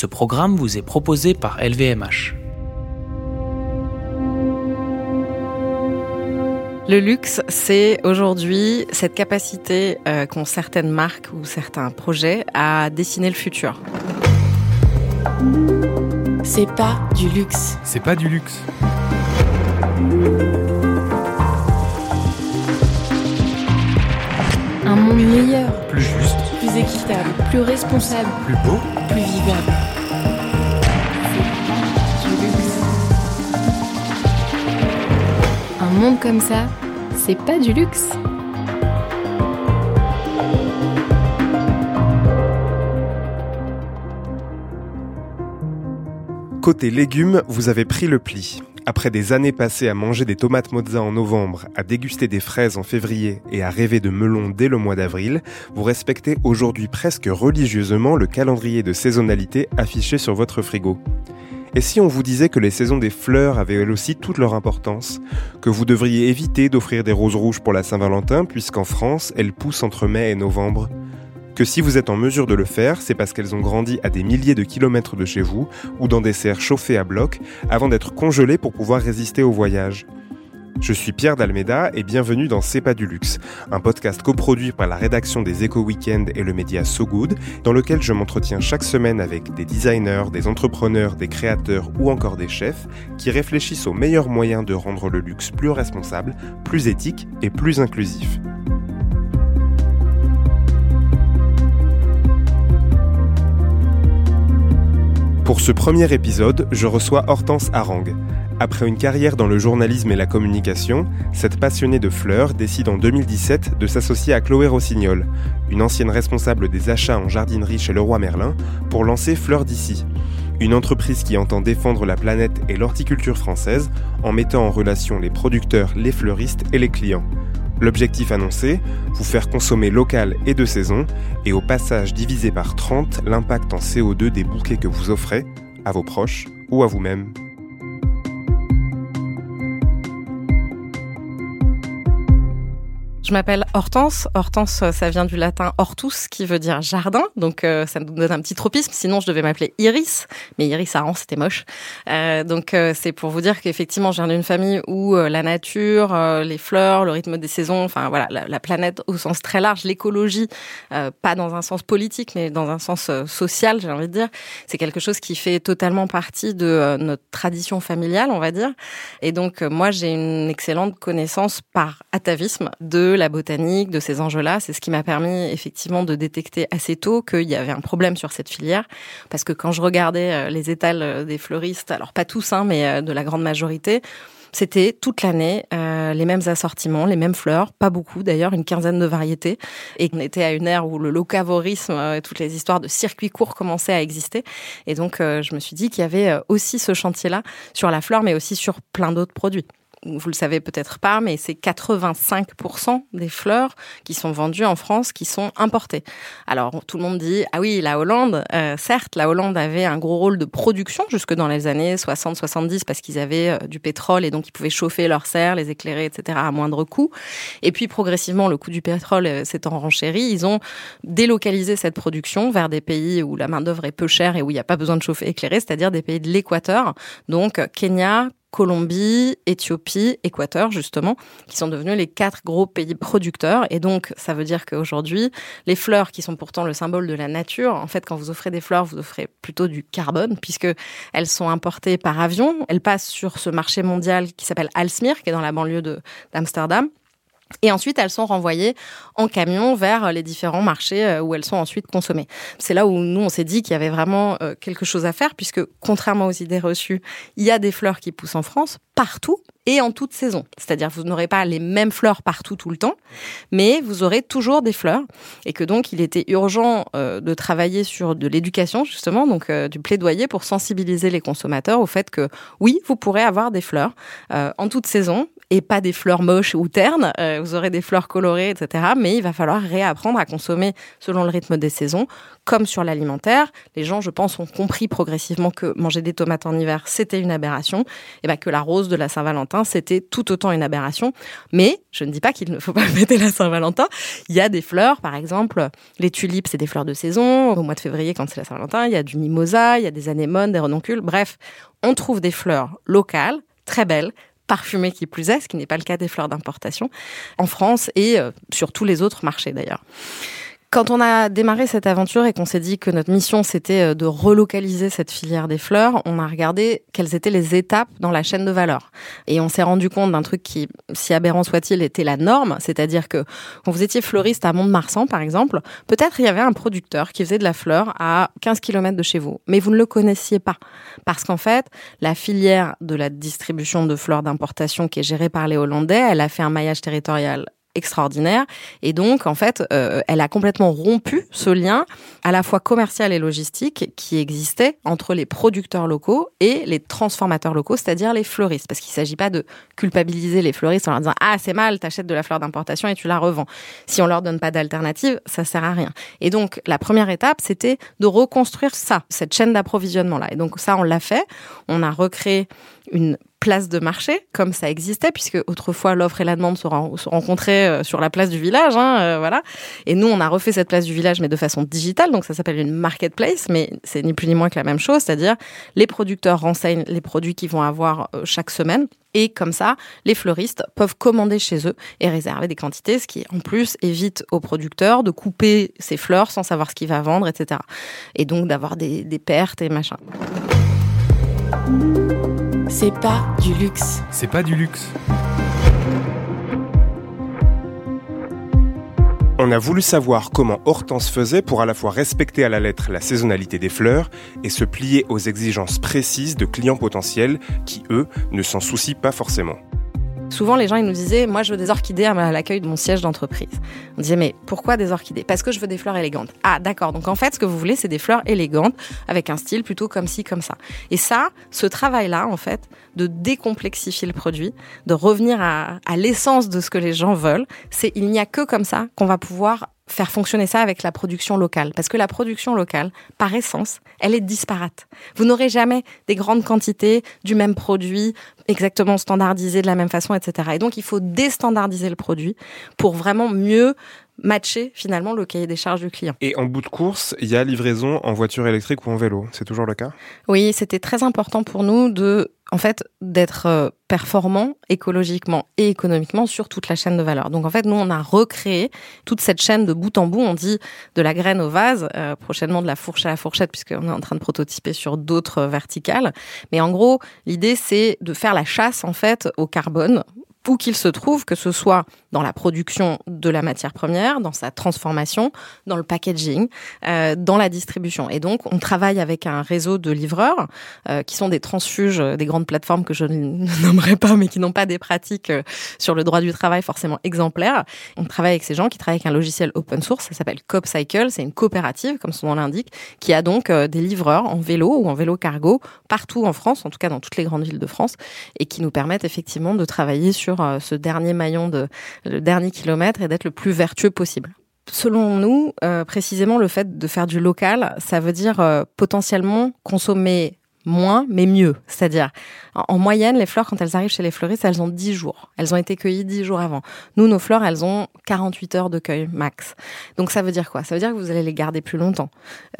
Ce programme vous est proposé par LVMH. Le luxe, c'est aujourd'hui cette capacité euh, qu'ont certaines marques ou certains projets à dessiner le futur. C'est pas du luxe. C'est pas du luxe. Un monde meilleur, Plus juste, plus équitable, plus responsable, plus beau. plus vivable. C'est pas du luxe. Un monde comme ça, c'est pas du luxe. Côté légumes, vous avez pris le pli. Après des années passées à manger des tomates mozza en novembre, à déguster des fraises en février et à rêver de melons dès le mois d'avril, vous respectez aujourd'hui presque religieusement le calendrier de saisonnalité affiché sur votre frigo. Et si on vous disait que les saisons des fleurs avaient elles aussi toute leur importance, que vous devriez éviter d'offrir des roses rouges pour la Saint-Valentin puisqu'en France, elles poussent entre mai et novembre, que si vous êtes en mesure de le faire, c'est parce qu'elles ont grandi à des milliers de kilomètres de chez vous ou dans des serres chauffées à bloc avant d'être congelées pour pouvoir résister au voyage. Je suis Pierre Dalmeda et bienvenue dans C'est pas du luxe, un podcast coproduit par la rédaction des Eco Weekend et le média So Good, dans lequel je m'entretiens chaque semaine avec des designers, des entrepreneurs, des créateurs ou encore des chefs qui réfléchissent aux meilleurs moyens de rendre le luxe plus responsable, plus éthique et plus inclusif. Pour ce premier épisode, je reçois Hortense Harang. Après une carrière dans le journalisme et la communication, cette passionnée de fleurs décide en 2017 de s'associer à Chloé Rossignol, une ancienne responsable des achats en jardinerie chez Leroy Merlin, pour lancer Fleurs d'ici, une entreprise qui entend défendre la planète et l'horticulture française en mettant en relation les producteurs, les fleuristes et les clients. L'objectif annoncé, vous faire consommer local et de saison, et au passage diviser par 30 l'impact en CO2 des bouquets que vous offrez à vos proches ou à vous-même. Je m'appelle Hortense. Hortense, ça vient du latin hortus, qui veut dire jardin. Donc, euh, ça nous donne un petit tropisme. Sinon, je devais m'appeler Iris. Mais Iris Aran, c'était moche. Euh, donc, euh, c'est pour vous dire qu'effectivement, je viens d'une famille où euh, la nature, les fleurs, le rythme des saisons, enfin, voilà, la, la planète au sens très large, l'écologie, pas dans un sens politique, mais dans un sens social, j'ai envie de dire. C'est quelque chose qui fait totalement partie de notre tradition familiale, on va dire. Et donc, moi, j'ai une excellente connaissance par atavisme de la botanique, de ces enjeux-là. C'est ce qui m'a permis effectivement de détecter assez tôt qu'il y avait un problème sur cette filière. Parce que quand je regardais euh, les étals euh, des fleuristes, alors pas tous, hein, mais euh, de la grande majorité, c'était toute l'année les mêmes assortiments, les mêmes fleurs, pas beaucoup d'ailleurs, une quinzaine de variétés. Et on était à une ère où le locavorisme et toutes les histoires de circuits courts commençaient à exister. Et donc je me suis dit qu'il y avait aussi ce chantier-là sur la fleur, mais aussi sur plein d'autres produits vous le savez peut-être pas, mais c'est 85% des fleurs qui sont vendues en France qui sont importées. Alors tout le monde dit ah oui la Hollande, euh, certes la Hollande avait un gros rôle de production jusque dans les années 60-70 parce qu'ils avaient euh, du pétrole et donc ils pouvaient chauffer leurs serres, les éclairer, etc. à moindre coût. Et puis progressivement le coût du pétrole euh, s'étant renchéri, ils ont délocalisé cette production vers des pays où la main d'œuvre est peu chère et où il n'y a pas besoin de chauffer éclairé, c'est-à-dire des pays de l'équateur, donc Kenya, Colombie, Éthiopie, Équateur, justement, qui sont devenus les quatre gros pays producteurs. Et donc, ça veut dire qu'aujourd'hui, les fleurs, qui sont pourtant le symbole de la nature, en fait, quand vous offrez des fleurs, vous offrez plutôt du carbone, puisque elles sont importées par avion. Elles passent sur ce marché mondial qui s'appelle Alsmere, qui est dans la banlieue d'Amsterdam. Et ensuite, elles sont renvoyées en camion vers les différents marchés euh, où elles sont ensuite consommées. C'est là où nous, on s'est dit qu'il y avait vraiment euh, quelque chose à faire, puisque contrairement aux idées reçues, il y a des fleurs qui poussent en France partout et en toute saison. C'est-à-dire, vous n'aurez pas les mêmes fleurs partout tout le temps, mais vous aurez toujours des fleurs. Et que donc, il était urgent euh, de travailler sur de l'éducation, justement, donc euh, du plaidoyer pour sensibiliser les consommateurs au fait que oui, vous pourrez avoir des fleurs euh, en toute saison et pas des fleurs moches ou ternes. Euh, vous aurez des fleurs colorées, etc. Mais il va falloir réapprendre à consommer selon le rythme des saisons, comme sur l'alimentaire. Les gens, je pense, ont compris progressivement que manger des tomates en hiver, c'était une aberration, et ben que la rose de la Saint-Valentin, c'était tout autant une aberration. Mais je ne dis pas qu'il ne faut pas fêter la Saint-Valentin. Il y a des fleurs, par exemple, les tulipes, c'est des fleurs de saison. Au mois de février, quand c'est la Saint-Valentin, il y a du mimosa, il y a des anémones, des renoncules. Bref, on trouve des fleurs locales, très belles, parfumées qui plus est, ce qui n'est pas le cas des fleurs d'importation, en France et euh, sur tous les autres marchés d'ailleurs. Quand on a démarré cette aventure et qu'on s'est dit que notre mission c'était euh, de relocaliser cette filière des fleurs, on a regardé quelles étaient les étapes dans la chaîne de valeur. Et on s'est rendu compte d'un truc qui, si aberrant soit-il, était la norme, c'est-à-dire que quand vous étiez fleuriste à Mont-de-Marsan par exemple, peut-être il y avait un producteur qui faisait de la fleur à 15 km de chez vous, mais vous ne le connaissiez pas. Parce qu'en fait, la filière de la distribution de fleurs d'importation qui est gérée par les Hollandais, elle a fait un maillage territorial extraordinaire. Et donc, en fait, euh, elle a complètement rompu ce lien à la fois commercial et logistique qui existait entre les producteurs locaux et les transformateurs locaux, c'est-à-dire les fleuristes. Parce qu'il ne s'agit pas de culpabiliser les fleuristes en leur disant Ah, c'est mal, t'achètes de la fleur d'importation et tu la revends. Si on leur donne pas d'alternative, ça sert à rien. Et donc, la première étape, c'était de reconstruire ça, cette chaîne d'approvisionnement-là. Et donc, ça, on l'a fait. On a recréé une place de marché comme ça existait puisque autrefois l'offre et la demande se, rencontraient euh, sur la place du village hein, euh, voilà et nous on a refait cette place du village mais de façon digitale donc ça s'appelle une marketplace mais c'est ni plus ni moins que la même chose c'est-à-dire les producteurs renseignent les produits qu'ils vont avoir euh, chaque semaine et comme ça, les fleuristes peuvent commander chez eux et réserver des quantités, ce qui en plus évite aux producteurs de couper ses fleurs sans savoir ce qu'il va vendre, etc. Et donc d'avoir des, des pertes et machin. C'est pas du luxe. C'est pas du luxe. On a voulu savoir comment Hortense faisait pour à la fois respecter à la lettre la saisonnalité des fleurs et se plier aux exigences précises de clients potentiels qui, eux, ne s'en soucient pas forcément. Souvent, les gens ils nous disaient, moi, je veux des orchidées à l'accueil de mon siège d'entreprise. On disait, mais pourquoi des orchidées? Parce que je veux des fleurs élégantes. Ah, d'accord. Donc en fait, ce que vous voulez, c'est des fleurs élégantes avec un style plutôt comme ci, comme ça. Et ça, ce travail-là, en fait, de décomplexifier le produit, de revenir à, à l'essence de ce que les gens veulent, c'est il n'y a que comme ça qu'on va pouvoir faire fonctionner ça avec la production locale. Parce que la production locale, par essence, elle est disparate. Vous n'aurez jamais des grandes quantités du même produit, exactement standardisé de la même façon, etc. Et donc, il faut déstandardiser le produit pour vraiment mieux matcher finalement le cahier des charges du client. Et en bout de course, il y a livraison en voiture électrique ou en vélo. C'est toujours le cas? Oui, c'était très important pour nous de en fait, d'être euh, performant écologiquement et économiquement sur toute la chaîne de valeur. Donc en fait, nous, on a recréé toute cette chaîne de bout en bout. On dit de la graine au vase, euh, prochainement de la fourche à la fourchette, puisqu'on est en train de prototyper sur d'autres verticales. Mais en gros, l'idée, c'est de faire la chasse, en fait, au carbone où qu'il se trouve, que ce soit dans la production de la matière première, dans sa transformation, dans le packaging, euh, dans la distribution. Et donc, on travaille avec un réseau de livreurs euh, qui sont des transfuges, des grandes plateformes que je ne nommerai pas, mais qui n'ont pas des pratiques euh, sur le droit du travail forcément exemplaires. On travaille avec ces gens qui travaillent avec un logiciel open source, ça s'appelle CopCycle, c'est une coopérative, comme son nom l'indique, qui a donc euh, des livreurs en vélo ou en vélo cargo partout en France, en tout cas dans toutes les grandes villes de France, et qui nous permettent effectivement de travailler sur euh, ce dernier maillon le dernier kilomètre et d'être le plus vertueux possible. Selon nous, euh, précisément, le fait de faire du local, ça veut dire euh, potentiellement consommer moins, mais mieux. C'est-à-dire, en moyenne, les fleurs, quand elles arrivent chez les fleuristes, elles ont 10 jours. Elles ont été cueillies 10 jours avant. Nous, nos fleurs, elles ont 48 heures de cueil max. Donc ça veut dire quoi? Ça veut dire que vous allez les garder plus longtemps,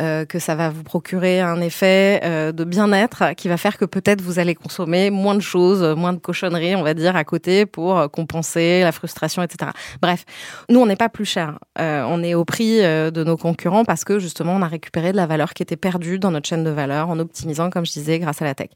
euh, que ça va vous procurer un effet euh, de bien-être qui va faire que peut-être vous allez consommer moins de choses, moins de cochonneries, on va dire, à côté pour euh, compenser la frustration, etc. Bref, nous, on n'est pas plus cher. Euh, on est au prix euh, de nos concurrents parce que justement, on a récupéré de la valeur qui était perdue dans notre chaîne de valeur en optimisant, comme je disais, grâce à la tech.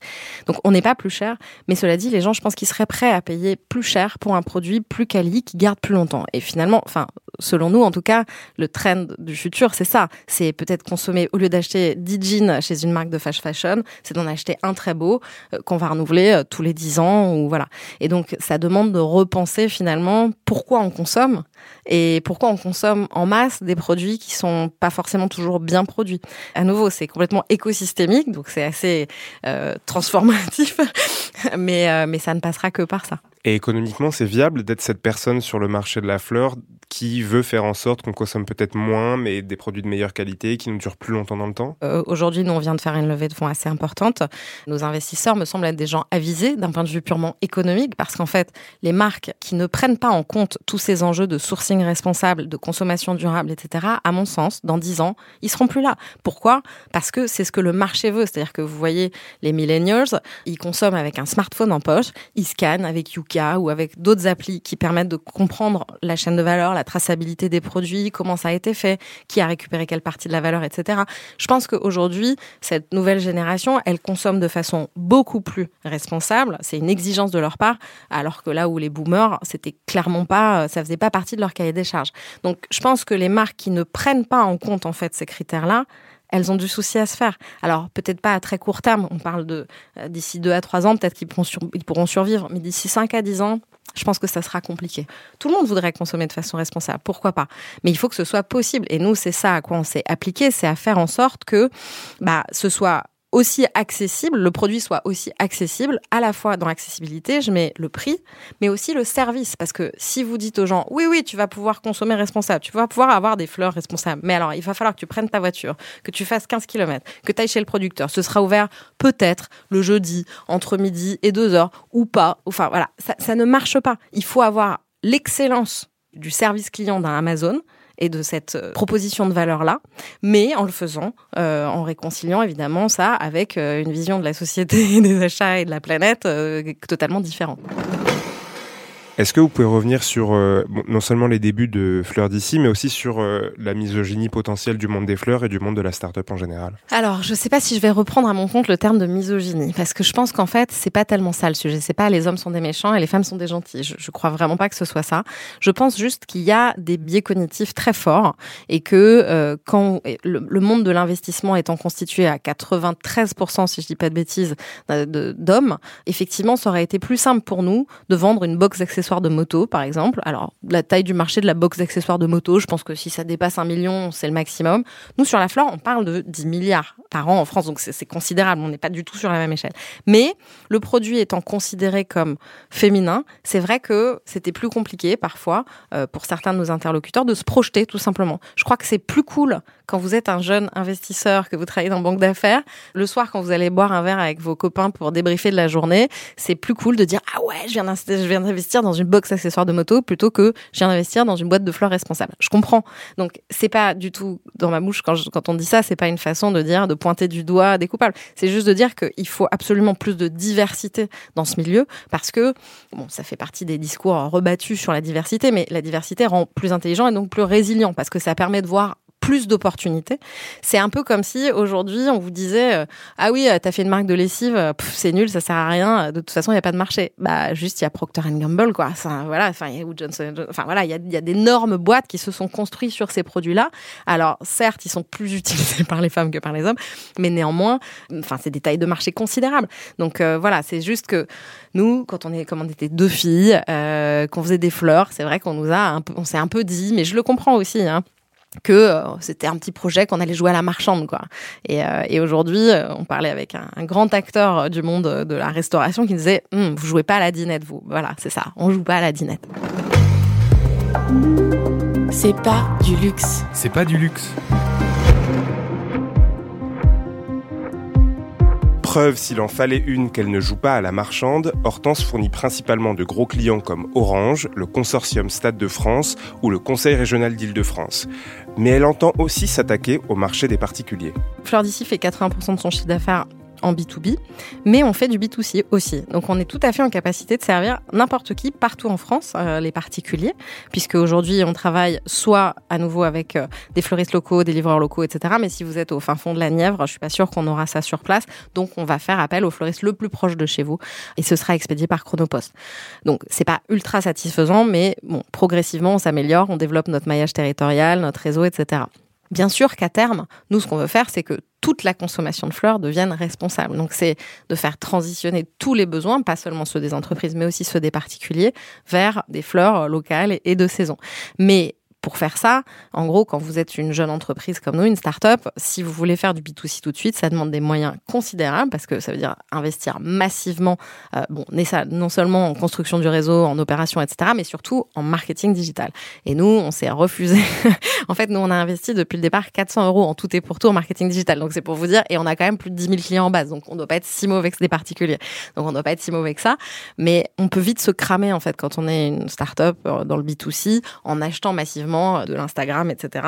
Donc on n'est pas plus cher, mais cela dit, les gens, je pense qu'ils seraient prêts à payer plus cher pour un produit plus quali qui garde plus longtemps. Et finalement, enfin, selon nous, en tout cas, le trend du futur, c'est ça. C'est peut-être consommer, au lieu d'acheter 10 jeans chez une marque de fast fashion, c'est d'en acheter un très beau euh, qu'on va renouveler euh, tous les 10 ans ou voilà. Et donc, ça demande de repenser finalement pourquoi on consomme et pourquoi on consomme en masse des produits qui sont pas forcément toujours bien produits? À nouveau, c'est complètement écosystémique, donc c'est assez euh, transformatif, mais, euh, mais ça ne passera que par ça. Et économiquement, c'est viable d'être cette personne sur le marché de la fleur qui veut faire en sorte qu'on consomme peut-être moins, mais des produits de meilleure qualité qui nous durent plus longtemps dans le temps? Euh, Aujourd'hui, nous, on vient de faire une levée de fonds assez importante. Nos investisseurs me semblent être des gens avisés d'un point de vue purement économique, parce qu'en fait, les marques qui ne prennent pas en compte tous ces enjeux de sourcing responsable, de consommation durable, etc., à mon sens, dans 10 ans, ils seront plus là. Pourquoi? Parce que c'est ce que le marché veut. C'est-à-dire que vous voyez, les millennials, ils consomment avec un smartphone en poche, ils scannent avec Ou avec d'autres applis qui permettent de comprendre la chaîne de valeur, la traçabilité des produits, comment ça a été fait, qui a récupéré quelle partie de la valeur, etc. Je pense qu'aujourd'hui, cette nouvelle génération, elle consomme de façon beaucoup plus responsable. C'est une exigence de leur part, alors que là où les boomers, c'était clairement pas, ça faisait pas partie de leur cahier des charges. Donc, je pense que les marques qui ne prennent pas en compte en fait ces critères-là, elles ont du souci à se faire. Alors peut-être pas à très court terme, on parle de euh, d'ici deux à trois ans, peut-être qu'ils pourront, survivre, mais d'ici cinq à dix ans, je pense que ça sera compliqué. Tout le monde voudrait consommer de façon responsable, pourquoi pas? Mais il faut que ce soit possible. Et nous, c'est ça à quoi on s'est appliqué, c'est à faire en sorte que bah, ce soit aussi accessible, le produit soit aussi accessible, à la fois dans l'accessibilité, je mets le prix, mais aussi le service. Parce que si vous dites aux gens, oui, oui, tu vas pouvoir consommer responsable, tu vas pouvoir avoir des fleurs responsables, mais alors il va falloir que tu prennes ta voiture, que tu fasses 15 km, que tu ailles chez le producteur, ce sera ouvert peut-être le jeudi entre midi et 2 heures, ou pas. Enfin voilà, ça, ça ne marche pas. Il faut avoir l'excellence du service client d'un Amazon, et de cette euh, proposition de valeur-là, mais en le faisant, euh, en réconciliant évidemment ça avec euh, une vision de la société, des achats et de la planète totalement différente. Est-ce que vous pouvez revenir sur euh, non seulement les débuts de Fleurs d'ici, mais aussi sur euh, la misogynie potentielle du monde des fleurs et du monde de la start-up en général? Alors, je ne sais pas si je vais reprendre à mon compte le terme de misogynie, parce que je pense qu'en fait, c'est pas tellement ça le sujet. C'est pas les hommes sont des méchants et les femmes sont des gentils. Je, je crois vraiment pas que ce soit ça. Je pense juste qu'il y a des biais cognitifs très forts et que euh, quand le, monde de l'investissement étant constitué à 93%, si je dis pas de bêtises, d'hommes, effectivement, ça aurait été plus simple pour nous de vendre une box d'accessoires de moto, par exemple. Alors, la taille du marché de la box d'accessoires de moto, je pense que si ça dépasse un million, c'est le maximum. Nous, sur la flore, on parle de 10 milliards par an en France, donc c'est considérable. On n'est pas du tout sur la même échelle. Mais le produit étant considéré comme féminin, c'est vrai que c'était plus compliqué parfois euh, pour certains de nos interlocuteurs de se projeter tout simplement. Je crois que c'est plus cool quand vous êtes un jeune investisseur, que vous travaillez dans banque d'affaires, le soir quand vous allez boire un verre avec vos copains pour débriefer de la journée, c'est plus cool de dire ah ouais, je viens d'investir dans une box accessoire de moto plutôt que je viens d'investir dans une boîte de fleurs responsable. Je comprends. Donc c'est pas du tout dans ma bouche quand, quand on dit ça, c'est pas une façon de dire de pointer du doigt des coupables. C'est juste de dire qu'il faut absolument plus de diversité dans ce milieu parce que bon, ça fait partie des discours rebattus sur la diversité, mais la diversité rend plus intelligent et donc plus résilient parce que ça permet de voir plus d'opportunités. C'est un peu comme si aujourd'hui on vous disait euh, ah oui euh, t'as fait une marque de lessive euh, c'est nul ça sert à rien de toute façon il y a pas de marché. Bah juste il y a Procter Gamble quoi. Enfin, voilà enfin ou Johnson enfin voilà il y a, d'énormes boîtes qui se sont construites sur ces produits là alors certes ils sont plus utilisés par les femmes que par les hommes mais néanmoins enfin c'est des tailles de marché considérables. Donc voilà c'est juste que nous quand on est comme on était deux filles qu'on faisait des fleurs c'est vrai qu'on nous a un peu on s'est un peu dit mais je le comprends aussi hein que euh, c'était un petit projet qu'on allait jouer à la marchande quoi. Et, euh, et aujourd'hui, euh, on parlait avec un, grand acteur du monde de la restauration qui disait hum, "Vous jouez pas à la dinette, vous." Voilà, c'est ça. On joue pas à la dinette. C'est pas du luxe. C'est pas du luxe. Preuve, s'il en fallait une, qu'elle ne joue pas à la marchande, Hortense fournit principalement de gros clients comme Orange, le consortium Stade de France ou le Conseil régional d'Île-de-France. Mais elle entend aussi s'attaquer au marché des particuliers. Fleur d'ici fait 80% de son chiffre d'affaires en B2B, mais on fait du B2C aussi. Donc on est tout à fait en capacité de servir n'importe qui partout en France, euh, les particuliers, puisque aujourd'hui on travaille soit à nouveau avec euh, des fleuristes locaux, des livreurs locaux, etc. Mais si vous êtes au fin fond de la Nièvre, je suis pas sûre qu'on aura ça sur place. Donc on va faire appel au fleuriste le plus proche de chez vous et ce sera expédié par Chronopost. Donc c'est pas ultra satisfaisant, mais bon, progressivement on s'améliore, on développe notre maillage territorial, notre réseau, etc. Bien sûr qu'à terme, nous, ce qu'on veut faire, c'est que toute la consommation de fleurs devienne responsable. Donc, c'est de faire transitionner tous les besoins, pas seulement ceux des entreprises, mais aussi ceux des particuliers, vers des fleurs locales et de saison. Mais Pour faire ça, en gros, quand vous êtes une jeune entreprise comme nous, une start-up, si vous voulez faire du B2C tout de suite, ça demande des moyens considérables parce que ça veut dire investir massivement, euh, bon, non seulement en construction du réseau, en opération, etc., mais surtout en marketing digital. Et nous, on s'est refusé. en fait, nous, on a investi depuis le départ 400 euros en tout et pour tout en marketing digital. Donc, c'est pour vous dire, et on a quand même plus de 10 000 clients en base. Donc, on ne doit pas être si mauvais que des particuliers. Donc, on ne doit pas être si mauvais que ça. Mais on peut vite se cramer, en fait, quand on est une start-up euh, dans le B2C en achetant massivement euh, de l'Instagram, etc.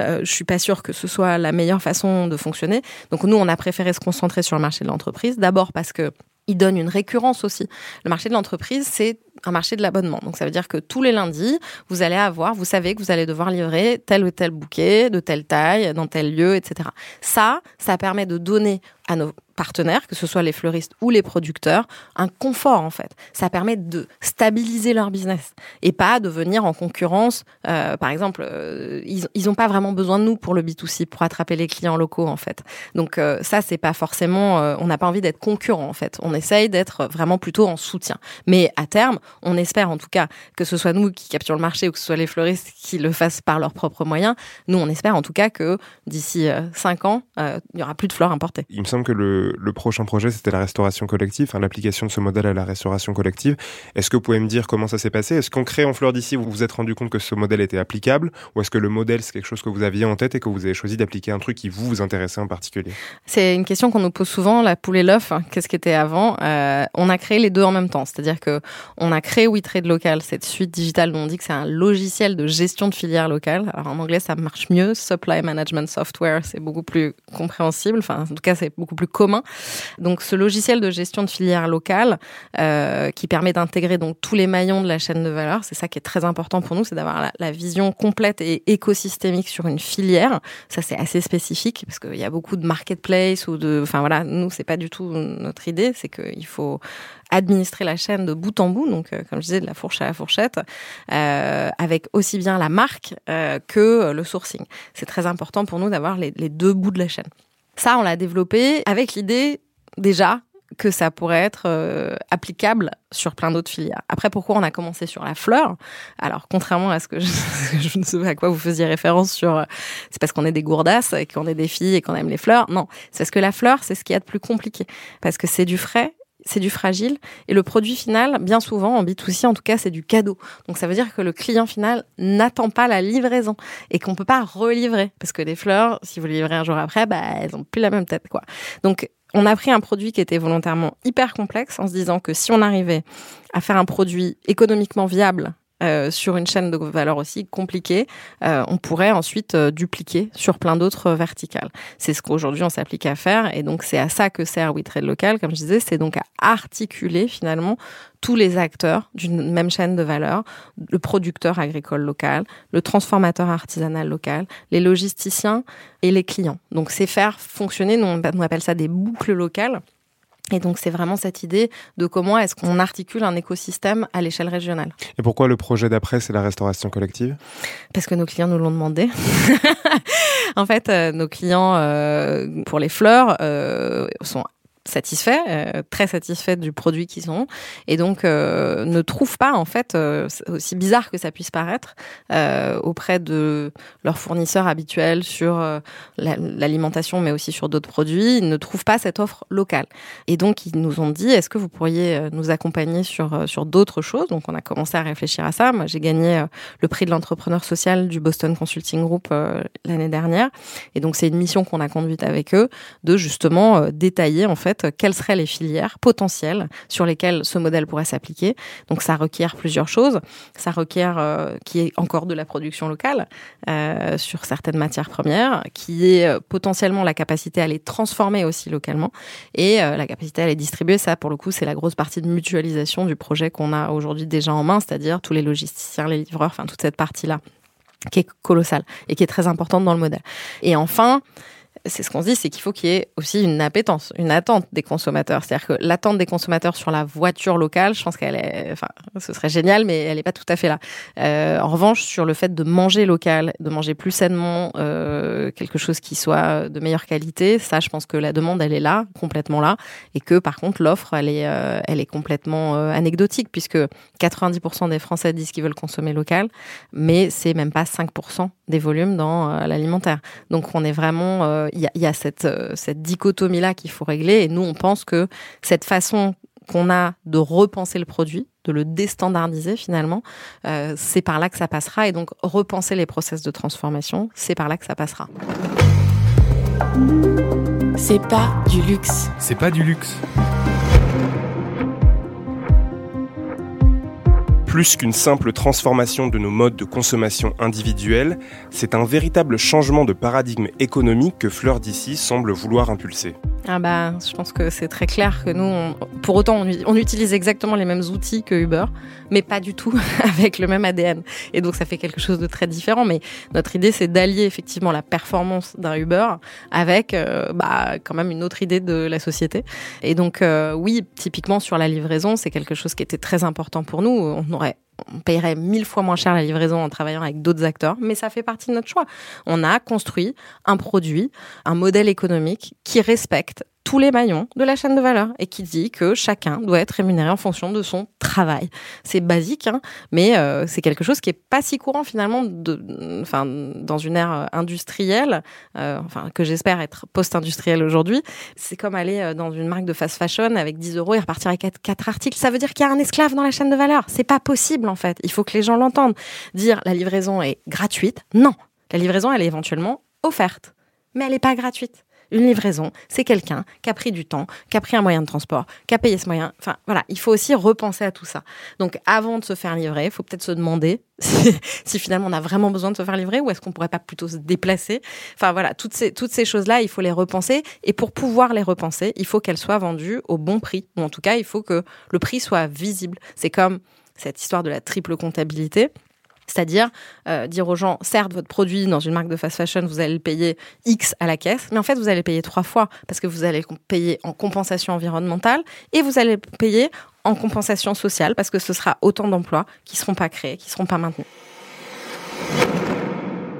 Euh, je suis pas sûre que ce soit la meilleure façon de fonctionner. Donc nous, on a préféré se concentrer sur le marché de l'entreprise. D'abord parce que il donne une récurrence aussi. Le marché de l'entreprise, c'est un marché de l'abonnement. Donc ça veut dire que tous les lundis, vous allez avoir, vous savez que vous allez devoir livrer tel ou tel bouquet de telle taille, dans tel lieu, etc. Ça, ça permet de donner à nos partenaires, que ce soit les fleuristes ou les producteurs, un confort en fait. Ça permet de stabiliser leur business et pas de venir en concurrence. Euh, par exemple, euh, ils n'ont pas vraiment besoin de nous pour le B2C, pour attraper les clients locaux en fait. Donc euh, ça, c'est pas forcément, on n'a pas envie d'être concurrent en fait. On essaye d'être vraiment plutôt en soutien. Mais à terme, on espère en tout cas que ce soit nous qui capturons le marché ou que ce soit les fleuristes qui le fassent par leurs propres moyens. Nous, on espère en tout cas que d'ici 5 ans, il n'y aura plus de fleurs importées. Il me semble que le le, prochain projet, c'était la restauration collective, enfin, l'application de ce modèle à la restauration collective. Est-ce que vous pouvez me dire comment ça s'est passé? Est-ce qu'en créant Fleur d'ici, vous vous êtes rendu compte que ce modèle était applicable? Ou est-ce que le modèle, c'est quelque chose que vous aviez en tête et que vous avez choisi d'appliquer un truc qui vous, vous intéressait en particulier? C'est une question qu'on nous pose souvent, la poule et l'œuf. Hein. Qu'est-ce qui était avant? Euh, On a créé les deux en même temps. C'est-à-dire que on a créé WeTrade Local, cette suite digitale dont on dit que c'est un logiciel de gestion de filière locale. Alors en anglais, ça marche mieux. Supply Management Software, c'est beaucoup plus compréhensible. Enfin, en tout cas, c'est beaucoup plus commun. Donc ce logiciel de gestion de filière locale euh, qui permet d'intégrer donc tous les maillons de la chaîne de valeur, c'est ça qui est très important pour nous, c'est d'avoir la, vision complète et écosystémique sur une filière. Ça c'est assez spécifique parce qu'il y a beaucoup de marketplace ou de, enfin voilà, nous c'est pas du tout notre idée, c'est qu'il faut administrer la chaîne de bout en bout, donc euh, comme je disais de la fourche à la fourchette, euh, avec aussi bien la marque euh, que le sourcing. C'est très important pour nous d'avoir les, deux bouts de la chaîne. Ça, on l'a développé avec l'idée déjà que ça pourrait être applicable sur plein d'autres filières. Après, pourquoi on a commencé sur la fleur? Alors, contrairement à ce que je, ne sais pas à quoi vous faisiez référence sur, c'est parce qu'on est des gourdasses et qu'on est des filles et qu'on aime les fleurs. Non, c'est parce que la fleur, c'est ce qui y a de plus compliqué, parce que c'est du frais. C'est du fragile et le produit final, bien souvent en B2C en tout cas, c'est du cadeau. Donc ça veut dire que le client final n'attend pas la livraison et qu'on peut pas relivrer parce que des fleurs, si vous les livrez un jour après, bah elles ont plus la même tête quoi. Donc on a pris un produit qui était volontairement hyper complexe en se disant que si on arrivait à faire un produit économiquement viable euh, sur une chaîne de valeur aussi compliquée, euh, on pourrait ensuite euh, dupliquer sur plein d'autres verticales. C'est ce qu'aujourd'hui on s'applique à faire et donc c'est à ça que sert WeTrade Local, comme je disais, c'est donc à articuler finalement tous les acteurs d'une même chaîne de valeur, le producteur agricole local, le transformateur artisanal local, les logisticiens et les clients. Donc c'est faire fonctionner, on appelle ça des boucles locales et donc c'est vraiment cette idée de comment est-ce qu'on articule un écosystème à l'échelle régionale. Et pourquoi le projet d'après, c'est la restauration collective? Parce que nos clients nous l'ont demandé. en fait, euh, nos clients euh, pour les fleurs euh, sont satisfaits, euh, très satisfaits du produit qu'ils ont, et donc euh, ne trouvent pas, en fait, euh, aussi bizarre que ça puisse paraître, auprès de leurs fournisseurs habituels sur l'alimentation, mais aussi sur d'autres produits, ils ne trouvent pas cette offre locale. Et donc ils nous ont dit, est-ce que vous pourriez nous accompagner sur sur d'autres choses? Donc on a commencé à réfléchir à ça. Moi, j'ai gagné le prix de l'entrepreneur social du Boston Consulting Group l'année dernière, et donc c'est une mission qu'on a conduite avec eux de justement détailler en fait quelles seraient les filières potentielles sur lesquelles ce modèle pourrait s'appliquer. Donc ça requiert plusieurs choses. Ça requiert euh, qui est encore de la production locale euh, sur certaines matières premières, qui est euh, potentiellement la capacité à les transformer aussi localement et la capacité à les distribuer. Ça, pour le coup, c'est la grosse partie de mutualisation du projet qu'on a aujourd'hui déjà en main, c'est-à-dire tous les logisticiens, les livreurs, enfin toute cette partie-là qui est colossale et qui est très importante dans le modèle. Et enfin, c'est ce qu'on se dit, c'est qu'il faut qu'il y ait aussi une appétence, une attente des consommateurs. C'est-à-dire que l'attente des consommateurs sur la voiture locale, je pense qu'elle est, enfin, ce serait génial, mais elle n'est pas tout à fait là. Euh, en revanche, sur le fait de manger local, de manger plus sainement, euh, quelque chose qui soit de meilleure qualité, ça, je pense que la demande, elle est là, complètement là, et que par contre, l'offre, elle est, euh, elle est complètement anecdotique, puisque 90% des Français disent qu'ils veulent consommer local, mais c'est même pas 5% des volumes dans l'alimentaire. Donc, on est vraiment, il y a, y a cette, euh, cette dichotomie-là qu'il faut régler, et nous, on pense que cette façon qu'on a de repenser le produit, de le déstandardiser finalement, euh, c'est par là que ça passera. Et donc repenser les process de transformation, c'est par là que ça passera. C'est pas du luxe. C'est pas du luxe. Plus qu'une simple transformation de nos modes de consommation individuels, c'est un véritable changement de paradigme économique que Fleur d'ici semble vouloir impulser. Ah bah, je pense que c'est très clair que nous, pour autant, on, utilise exactement les mêmes outils que Uber, mais pas du tout avec le même ADN. Et donc, ça fait quelque chose de très différent. Mais notre idée, c'est d'allier effectivement la performance d'un Uber avec, euh, bah, quand même une autre idée de la société. Et donc, euh, oui, typiquement sur la livraison, c'est quelque chose qui était très important pour nous. On paierait mille fois moins cher la livraison en travaillant avec d'autres acteurs, mais ça fait partie de notre choix. On a construit un produit, un modèle économique qui respecte tous les maillons de la chaîne de valeur et qui dit que chacun doit être rémunéré en fonction de son travail. C'est basique, hein, mais euh, c'est quelque chose qui est pas si courant finalement, enfin, dans une ère euh, industrielle, euh, enfin que j'espère être post-industrielle aujourd'hui. C'est comme aller dans une marque de fast fashion avec 10 euros et repartir avec quatre, quatre articles. Ça veut dire qu'il y a un esclave dans la chaîne de valeur. C'est pas possible en fait. Il faut que les gens l'entendent. Dire la livraison est gratuite, non. La livraison, elle est éventuellement offerte, mais elle n'est pas gratuite. Une livraison, c'est quelqu'un qui a pris du temps, qui a pris un moyen de transport, qui a payé ce moyen. Enfin, voilà, il faut aussi repenser à tout ça. Donc, avant de se faire livrer, il faut peut-être se demander si, finalement on a vraiment besoin de se faire livrer ou est-ce qu'on pourrait pas plutôt se déplacer. Enfin, voilà, toutes ces, toutes ces choses-là, il faut les repenser. Et pour pouvoir les repenser, il faut qu'elles soient vendues au bon prix. Ou en tout cas, il faut que le prix soit visible. C'est comme cette histoire de la triple comptabilité. C'est-à-dire euh, dire aux gens, certes, votre produit dans une marque de fast fashion, vous allez le payer X à la caisse, mais en fait, vous allez le payer trois fois parce que vous allez le payer en compensation environnementale et vous allez le payer en compensation sociale parce que ce sera autant d'emplois qui seront pas créés, qui seront pas maintenus.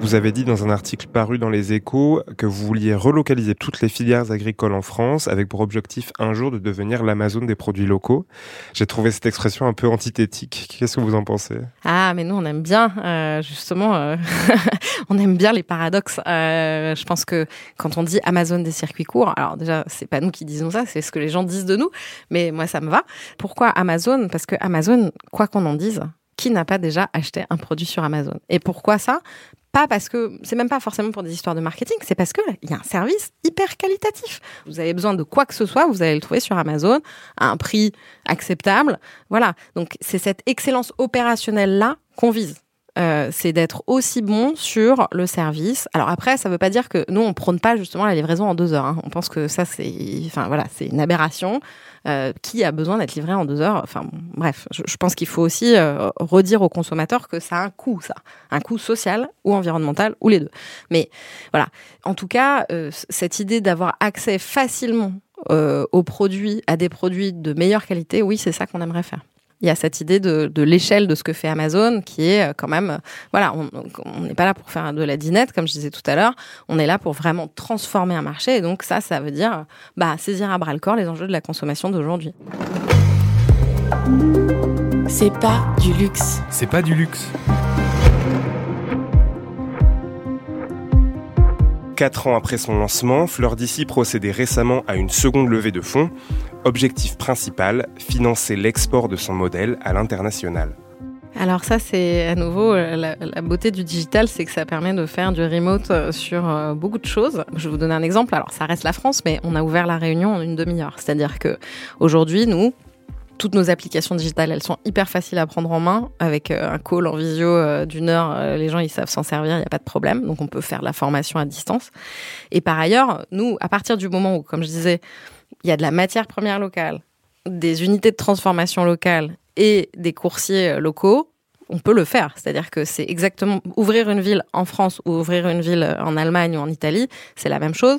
Vous avez dit dans un article paru dans les échos que vous vouliez relocaliser toutes les filières agricoles en France avec pour objectif un jour de devenir l'Amazon des produits locaux. J'ai trouvé cette expression un peu antithétique. Qu'est-ce que vous en pensez? Ah, mais nous, on aime bien, euh, justement, euh, on aime bien les paradoxes. Euh, je pense que quand on dit Amazon des circuits courts, alors déjà, c'est pas nous qui disons ça, c'est ce que les gens disent de nous, mais moi, ça me va. Pourquoi Amazon Parce que Amazon, quoi qu'on en dise, qui n'a pas déjà acheté un produit sur Amazon? Et pourquoi ça? Pas parce que c'est même pas forcément pour des histoires de marketing, c'est parce que il y a un service hyper qualitatif. Vous avez besoin de quoi que ce soit, vous allez le trouver sur Amazon à un prix acceptable. Voilà. Donc c'est cette excellence opérationnelle là qu'on vise. Euh, c'est d'être aussi bon sur le service. Alors après, ça veut pas dire que nous on prône pas justement la livraison en deux heures. hein. On pense que ça c'est, enfin voilà, c'est une aberration. Euh, qui a besoin d'être livré en deux heures? Enfin bref, je, pense qu'il faut aussi euh, redire aux consommateurs que ça a un coût, ça, un coût social ou environnemental ou les deux. Mais voilà, en tout cas, euh, cette idée d'avoir accès facilement euh, aux produits, à des produits de meilleure qualité, oui, c'est ça qu'on aimerait faire. Il y a cette idée de, de l'échelle de ce que fait Amazon qui est euh, quand même, euh, voilà, on on n'est pas là pour faire de la dinette, comme je disais tout à l'heure, on est là pour vraiment transformer un marché. Et donc ça, ça veut dire bah, saisir à bras le corps les enjeux de la consommation d'aujourd'hui. C'est pas du luxe. C'est pas du luxe. Quatre ans après son lancement, Fleur d'ici procédait récemment à une seconde levée de fonds. Objectif principal, financer l'export de son modèle à l'international. Alors ça, c'est à nouveau euh, la, beauté du digital, c'est que ça permet de faire du remote euh, sur euh, beaucoup de choses. Je vais vous donner un exemple. Alors ça reste la France, mais on a ouvert la réunion en une demi-heure. C'est-à-dire que aujourd'hui, nous, toutes nos applications digitales, elles sont hyper faciles à prendre en main. Avec euh, un call en visio euh, d'une heure, euh, les gens ils savent s'en servir, il n'y a pas de problème. Donc on peut faire la formation à distance. Et par ailleurs, nous, à partir du moment où, comme je disais, il y a de la matière première locale, des unités de transformation locales et des coursiers locaux, on peut le faire. C'est-à-dire que c'est exactement ouvrir une ville en France ou ouvrir une ville en Allemagne ou en Italie, c'est la même chose.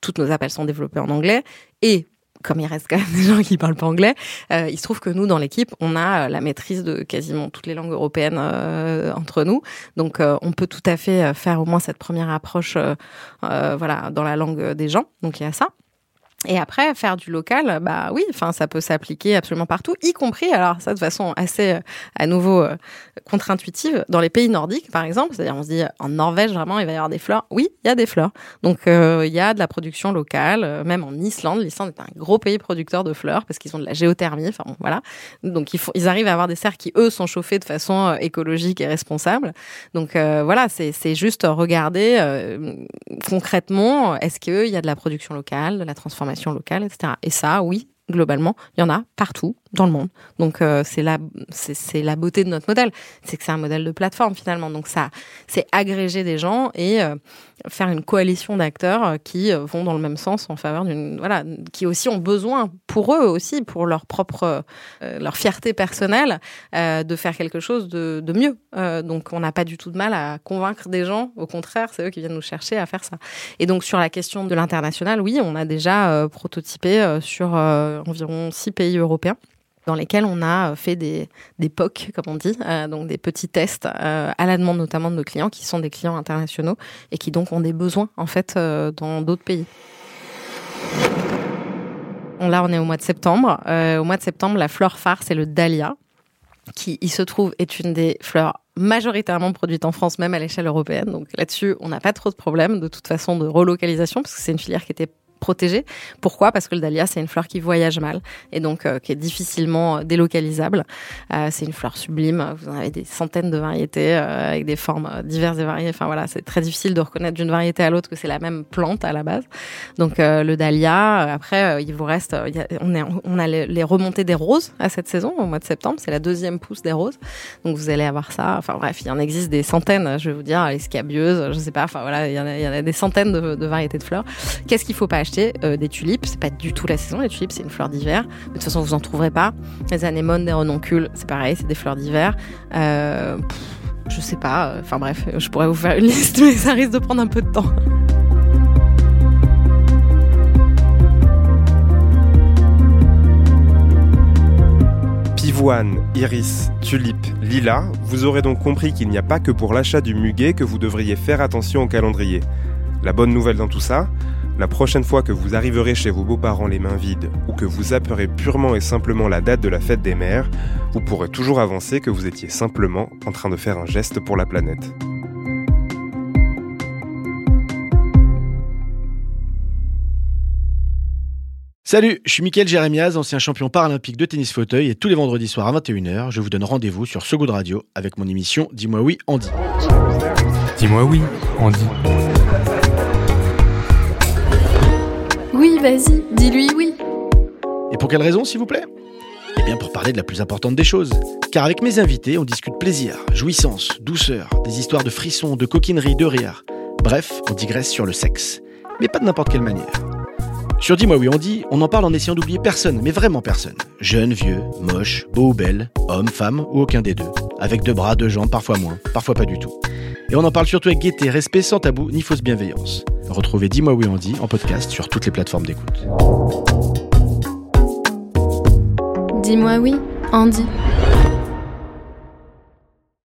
Toutes nos appels sont développés en anglais et comme il reste quand même des gens qui parlent pas anglais, euh, il se trouve que nous, dans l'équipe, on a euh, la maîtrise de quasiment toutes les langues européennes euh, entre nous. Donc, on peut tout à fait faire au moins cette première approche, voilà, dans la langue des gens. Donc, il y a ça. Et après, faire du local, bah oui, enfin, ça peut s'appliquer absolument partout, y compris, alors ça de façon assez, euh, à nouveau, euh, contre-intuitive, dans les pays nordiques, par exemple. C'est-à-dire, on se dit, en Norvège, vraiment, il va y avoir des fleurs. Oui, il y a des fleurs. Donc, euh, il y a de la production locale, même en Islande. L'Islande est un gros pays producteur de fleurs parce qu'ils ont de la géothermie. Enfin, bon, voilà. Donc, ils, arrivent à avoir des serres qui, eux, sont chauffés de façon écologique et responsable. Donc, voilà, c'est juste regarder concrètement, est-ce qu'il y a de la production locale, de la transformation locale, etc. Et ça, oui, globalement, il y en a partout dans le monde. Donc euh, c'est la c'est la beauté de notre modèle, c'est que c'est un modèle de plateforme finalement. Donc ça c'est agréger des gens et euh, faire une coalition d'acteurs euh, qui vont dans le même sens en faveur d'une voilà qui aussi ont besoin pour eux aussi pour leur propre leur fierté personnelle de faire quelque chose de, de mieux. donc on n'a pas du tout de mal à convaincre des gens, au contraire, c'est eux qui viennent nous chercher à faire ça. Et donc sur la question de l'international, oui, on a déjà prototypé sur environ six pays européens dans lesquels on a fait des, des POC, comme on dit, euh, donc des petits tests euh, à la demande notamment de nos clients, qui sont des clients internationaux et qui donc ont des besoins en fait euh, dans d'autres pays. Là, on est au mois de septembre. au mois de septembre, la fleur phare, c'est le dahlia, qui, il se trouve, est une des fleurs majoritairement produites en France, même à l'échelle européenne. Donc là-dessus, on n'a pas trop de problèmes de toute façon de relocalisation, parce que c'est une filière qui était protégée. Pourquoi? Parce que le dahlia, c'est une fleur qui voyage mal et donc euh, qui est difficilement euh, délocalisable. Euh, c'est une fleur sublime. Vous en avez des centaines de variétés avec des formes diverses et variées. Enfin voilà, c'est très difficile de reconnaître d'une variété à l'autre que c'est la même plante à la base. Donc le dahlia. Après, il vous reste, on, est, on a les, remontées des roses à cette saison au mois de septembre. C'est la deuxième pousse des roses. Donc vous allez avoir ça. Enfin bref, il y en existe des centaines. Je vais vous dire, les scabieuses, je sais pas. Enfin voilà, il y en a, des centaines de, variétés de fleurs. Qu'est-ce qu'il faut pas acheter euh, des tulipes. C'est pas du tout la saison. Les tulipes, c'est une fleur d'hiver. De toute façon, vous en trouverez pas. Les anémones, des renoncules, c'est pareil, c'est des fleurs d'hiver. Euh, je sais pas. Euh, enfin bref, je pourrais vous faire une liste, mais ça risque de prendre un peu de temps. Pivoine, iris, tulipe, lilas, vous aurez donc compris qu'il n'y a pas que pour l'achat du muguet que vous devriez faire attention au calendrier. La bonne nouvelle dans tout ça, la prochaine fois que vous arriverez chez vos beaux-parents les mains vides ou que vous zapperez purement et simplement la date de la fête des mères, vous pourrez toujours avancer que vous étiez simplement en train de faire un geste pour la planète. Salut, je suis Mickaël Jérémiaz, ancien champion paralympique de tennis fauteuil et tous les vendredis soirs à 21h, je vous donne rendez-vous sur So Good Radio avec mon émission Dis-moi oui, Andy. Dis-moi oui, Andy. Vas-y, dis-lui oui. Et pour quelle raison, s'il vous plaît? Eh bien, pour parler de la plus importante des choses. Car avec mes invités, on discute plaisir, jouissance, douceur, des histoires de frissons, de coquinerie, de rire. Bref, on digresse sur le sexe. Mais pas de n'importe quelle manière. Sur Dis-moi oui, on dit, on en parle en essayant d'oublier personne, mais vraiment personne. Jeune, vieux, moche, beau ou belle, homme, femme ou aucun des deux. Avec deux bras, deux jambes, parfois moins, parfois pas du tout. Et on en parle surtout avec gaieté, respect, sans tabou, ni fausse bienveillance. Retrouvez Dis-moi oui Andy en podcast sur toutes les plateformes d'écoute. Dis-moi oui, Andy.